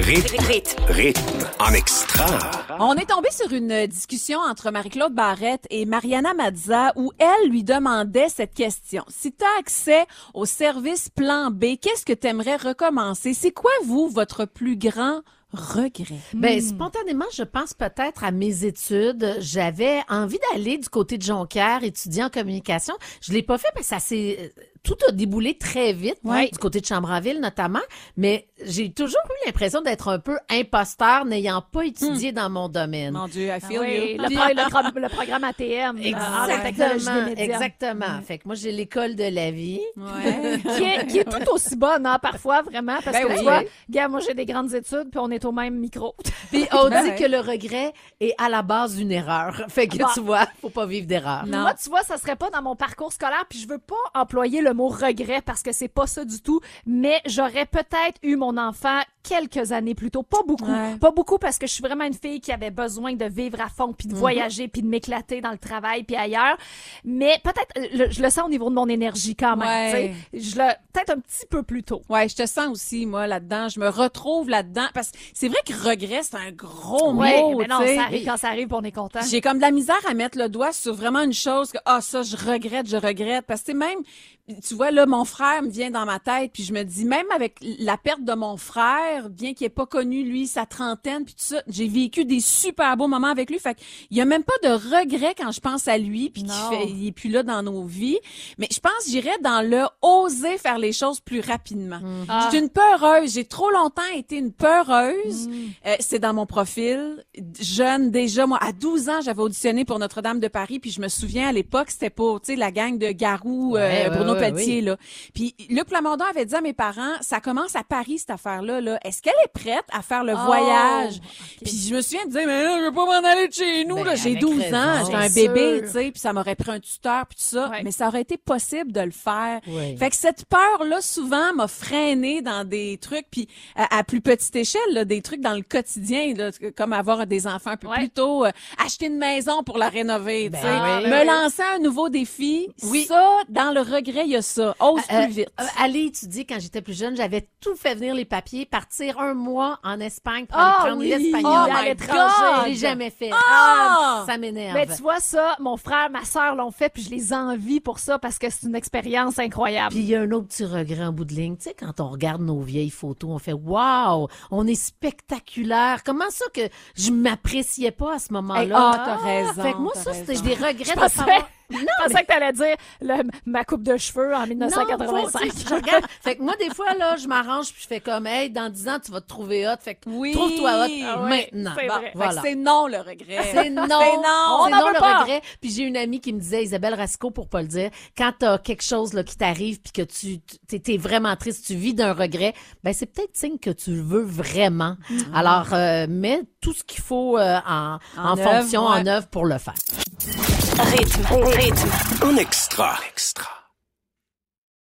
Rythme, rythme en extra. On est tombé sur une discussion entre Marie-Claude Barrette et Mariana Mazza où elle lui demandait cette question. Si tu as accès au service plan B, qu'est-ce que tu aimerais recommencer? C'est quoi, vous, votre plus grand regret? Ben, spontanément, je pense peut-être à mes études. J'avais envie d'aller du côté de Jonquière, étudier en communication. Je l'ai pas fait parce que ça s'est tout a déboulé très vite, Ouais. du côté de Chambraville notamment, mais j'ai toujours eu l'impression d'être un peu imposteur n'ayant pas étudié dans mon domaine. Mon Dieu, I feel Oui, you. le, pro- le pro- le programme ATM, euh, Exactement, exactement. Fait que moi, j'ai l'école de la vie. Ouais. Qui est, qui est tout aussi bonne, hein, parfois, vraiment, parce Ben que oui. tu vois, gars, moi, j'ai des grandes études, puis on est au même micro. Puis on Ben dit ouais. que le regret est à la base une erreur. Fait que Bah. tu vois, faut pas vivre d'erreur. Non. Moi, tu vois, ça serait pas dans mon parcours scolaire, puis je veux pas employer le mot regret parce que c'est pas ça du tout, mais j'aurais peut-être eu mon enfant quelques années plus tôt, pas beaucoup, Ouais. pas beaucoup parce que je suis vraiment une fille qui avait besoin de vivre à fond, puis de voyager, puis de m'éclater dans le travail, puis ailleurs, mais peut-être, euh, le- je le sens au niveau de mon énergie quand même, Ouais. je le, peut-être un petit peu plus tôt. Ouais, je te sens aussi, moi, là-dedans. Je me retrouve là-dedans. Parce que c'est vrai que regret, c'est un gros Ouais, mot. mais non, ça arrive quand ça arrive, on est content. J'ai comme de la misère à mettre le doigt sur vraiment une chose que, ah, ça, je regrette, je regrette. Parce que même, tu vois, là, mon frère me vient dans ma tête, puis je me dis, même avec la perte de mon frère, bien qu'il ait pas connu, lui, sa trentaine, puis tout ça, j'ai vécu des super beaux moments avec lui. Fait qu'il y a même pas de regret quand je pense à lui, puis qu'il Non. fait, il est plus là dans nos vies. Mais je pense j'irais dans le oser faire les choses plus rapidement. Ah. Je suis une peureuse. J'ai trop longtemps été une peureuse. Euh, c'est dans mon profil. Jeune, déjà, moi, à 12 ans, j'avais auditionné pour Notre-Dame de Paris, puis je me souviens, à l'époque, c'était pour, tu sais, la gang de Garou, euh, Ouais, ouais, Bruno là. Puis Luc Plamondon avait dit à mes parents, ça commence à Paris, cette affaire-là, là. Est-ce qu'elle est prête à faire le Oh, voyage? Puis je me souviens de dire, mais là, je veux pas m'en aller de chez nous, Ben, là. J'ai avec 12 raison. ans, j'étais un bébé, tu sais, puis ça m'aurait pris un tuteur, puis tout ça. Ouais. Mais ça aurait été possible de le faire. Fait que cette peur-là, souvent, m'a freiné dans des trucs, puis à, à plus petite échelle, là, des trucs dans le quotidien, là, comme avoir des enfants un peu Ouais. plus tôt, euh, acheter une maison pour la rénover, Ben tu sais, oui. me oui. lancer un nouveau défi. Oui. Ça, dans le regret, il y a ça. Ose Euh, plus vite. euh, aller étudier quand j'étais plus jeune, j'avais tout fait venir les papiers, partir un mois en Espagne pour Ah aller prendre oui! l'espagnol. Oh God! God! Je l'ai jamais fait. Ah! ça m'énerve. Mais tu vois ça, mon frère, ma sœur l'ont fait, puis je les envie pour ça parce que c'est une expérience incroyable. Puis il y a un autre petit regret en bout de ligne. Tu sais, quand on regarde nos vieilles photos, on fait Waouh, on est spectaculaire. Comment ça que je m'appréciais pas à ce moment-là? Hey, ah, t'as raison, Fait que moi, ça, c'était des regrets de pensais- savoir. je pensais que t'allais dire le- ma coupe de cheveux en Non, 1985. faut, tu sais, je regarde. Fait que moi, des fois, là, je m'arrange puis je fais comme, hey, dans 10 ans, tu vas te trouver hot. Fait que Oui. trouve-toi hot Ah maintenant. c'est Bon, voilà. c'est non, le regret. C'est non, C'est non. On non veut le pas. regret. Puis j'ai une amie qui me disait, Isabelle Rasco, pour pas le dire, quand t'as quelque chose là, qui t'arrive puis que tu t'es, vraiment triste, tu vis d'un regret, ben c'est peut-être signe que tu le veux vraiment. Alors, euh, mets tout ce qu'il faut euh, en, en, En fonction, en œuvre pour le faire. Rythme, rythme en extra. extra.